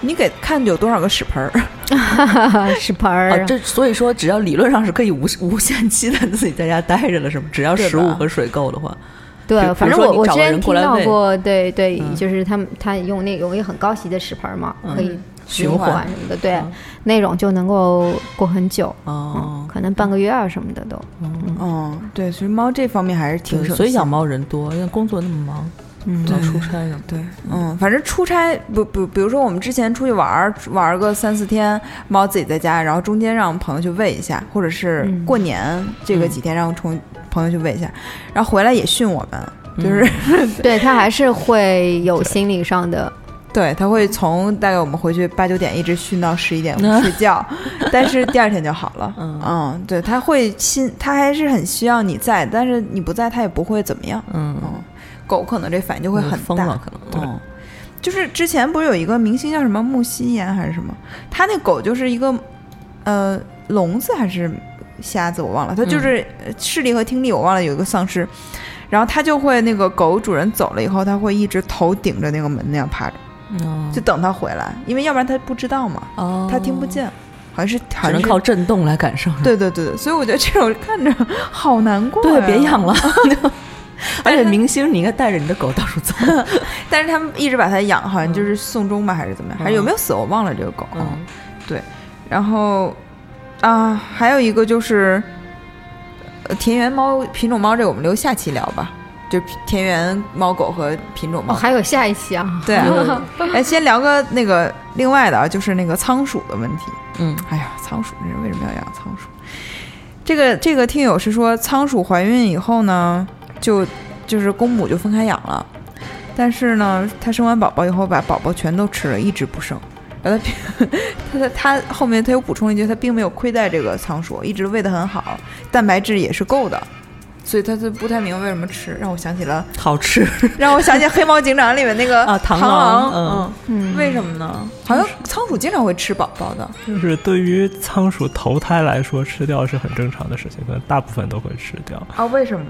你给看有多少个屎盆儿？屎盆啊，儿，这所以说，只要理论上是可以无 无限期的自己在家待着了，是吗？只要食物和水够的话，对，反正我我之前听到过，对对，嗯。就是他们他用那有一个很高级的屎盆儿嘛，可以循循环。环什么的，对嗯，那种就能够过很久，哦嗯，，可能半个月啊什么的都，嗯，对，所以猫这方面还是挺，省所以养猫人多，因为工作那么忙，嗯老出差什么。对，嗯，反正出差不不，比如说我们之前出去玩儿玩儿个三四天，猫自己在家，然后中间让朋友去喂一下，或者是嗯过年这个几天让从朋友去喂一下，然后回来也训我们，就是、对他还是会有心理上的，对他会从大概我们回去八九点一直训到十一点我 们睡觉，但是第二天就好了。嗯对，他会心，他还是很需要你在，但是你不在，他也不会怎么样。嗯，嗯，狗可能这反应就会很大疯了，可能。嗯，就是之前不是有一个明星叫什么木西言还是什么，他那狗就是一个呃聋子还是瞎子我忘了，他就是呃视力和听力我忘了有一个丧失，然后他就会那个狗主人走了以后，他会一直头顶着那个门那样趴着，嗯就等他回来，因为要不然他不知道嘛，哦，他听不，见，好像是好只能像靠震动来感受。对对对对，所以我觉得这种看着好难过、对，别养了。而且明星，你应该带着你的狗到处走。但是他们一直把它养，好像就是送终吧，还是怎么样？还是有没有死？我忘了这个狗。嗯，对然后啊，还有一个就是，呃，田园猫品种猫这个我们留下期聊吧，就田园猫狗和品种哦，猫。还有下一期啊，对啊，哎，先聊个那个另外的啊，就是那个仓鼠的问题。嗯，哎呀，仓鼠这人为什么要养仓鼠？这个这个听友是说，仓鼠怀孕以后呢，就就是公母就分开养了，但是呢，它生完宝宝以后把宝宝全都吃了，一直不剩。然后他他他他后面他又补充了一句，他并没有亏待这个仓鼠，一直喂得很好，蛋白质也是够的，所以他就不太明白为什么吃，让我想起了好吃。让我想起《黑猫警长》里面那个啊螳螳螂嗯，嗯，为什么呢？好像仓鼠经常会吃宝宝的。就是对于仓鼠投胎来说，吃掉是很正常的事情，可能大部分都会吃掉。啊？为什么？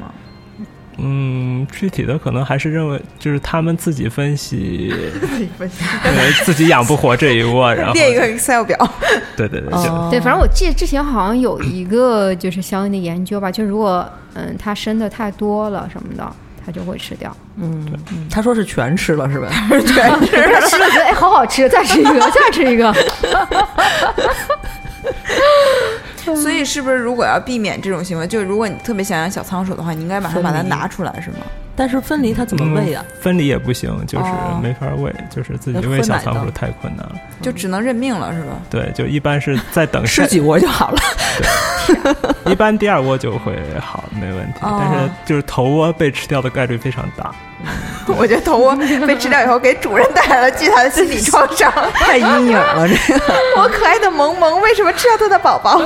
嗯，具体的可能还是认为，就是他们自己分析，自己分析，认为自己养不活这一窝，然后列一个 Excel 表。对对对，对，反正我记得之前好像有一个就是相应的研究吧，就如果嗯它生的太多了什么的，它就会吃掉。嗯，他说是全吃了是吧？全吃了觉得 哎好好吃，再吃一个，再吃一个。所以是不是如果要避免这种行为，就如果你特别想养小仓鼠的话，你应该马上把它拿出来，是吗？但是分离它怎么喂呀？嗯分离也不行，就是哦没法喂，就是自己喂小仓鼠太困难了。就只能认命了，是吧？对，就一般是在等 吃，几窝就好了。一般第二窝就会好，没问题。哦但是就是头窝被吃掉的概率非常大。我觉得头窝被吃掉以后，给主人带来了巨大的心理创伤。太阴影了，这个。我可爱的萌萌为什么吃掉它的宝宝？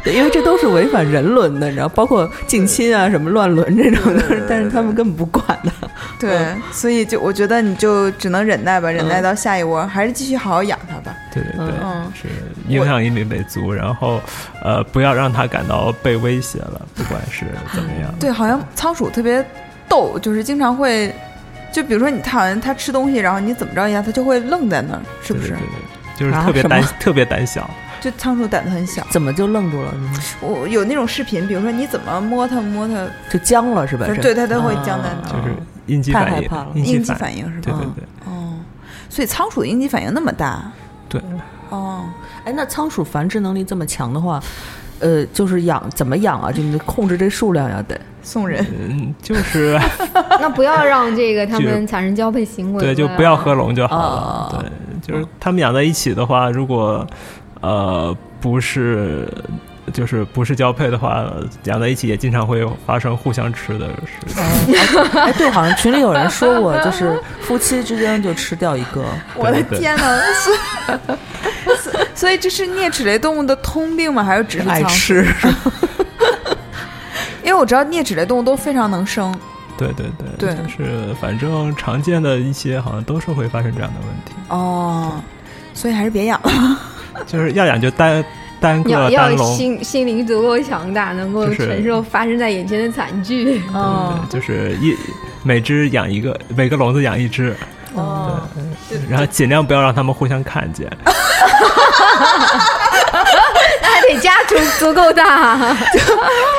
对，因为这都是违反人伦的，你知道，包括近亲啊、什么乱伦这种的，但是他们根本不管的。对，所以就我觉得你就只能忍耐吧，忍耐到下一窝，还是继续好好养它吧。对对对，嗯是影响力得足，然后呃，不要让它感到被威胁了，不管是怎么样。对，好像仓鼠特别逗，就是经常会，就比如说你它好像它吃东西，然后你怎么着一下，它就会愣在那儿，是不是对对？对对，就是啊特别胆、特别胆小。就仓鼠胆子很小。怎么就愣住了？我有那种视频，比如说你怎么摸它摸它，就僵了是吧？是对它都会僵在那儿，就是应激反应太害怕了，应激反反应是吧？对对对哦，所以仓鼠的应激反应那么大对，哦。哎，那仓鼠繁殖能力这么强的话，呃，就是养怎么养啊？就你控制这数量呀，得。送人，嗯，就是那不要让这个他们产生交配行为。对，就不要合。笼就好了。哦对，就是他们养在一起的话，如果呃不是就是不是交配的话，养在一起也经常会发生互相吃的事情。哎，对，好像群里有人说过，就是夫妻之间就吃掉一个。我的天哪！所以所以这是啮齿类动物的通病吗？还是只是爱？吃，因为我知道啮齿类动物都非常能生。对对对，对就是反正常见的一些好像都是会发生这样的问题，哦，所以还是别养了。就是要养就单单要个单。心心灵足够强大，能够承受发生在眼前的惨剧。哦，就是一每只养一个，每个笼子养一只，哦，然后尽量不要让他们互相看见。那还得家足足够大。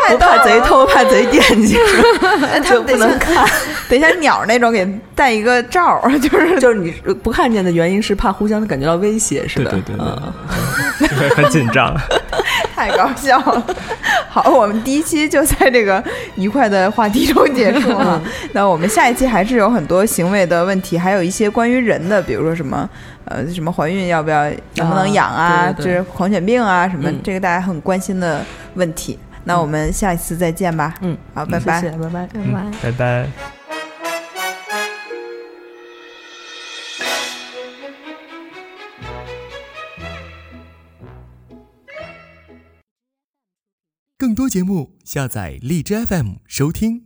不怕贼偷，怕贼惦记，他们就不能看。得像鸟那种给带一个罩儿，就是就是你不看见的原因是怕互相感觉到威胁，是吧？对对对 紧张。太搞笑了。好，我们第一期就在这个愉快的话题中结束了。那我们下一期还是有很多行为的问题，还有一些关于人的，比如说什么呃什么怀孕要不要能不能养啊，对对对这是狂犬病啊什么，嗯这个大家很关心的问题。那我们下一次再见吧。嗯，好，拜拜。谢谢，拜拜。拜拜。拜拜。更多节目，下载荔枝 FM 收听。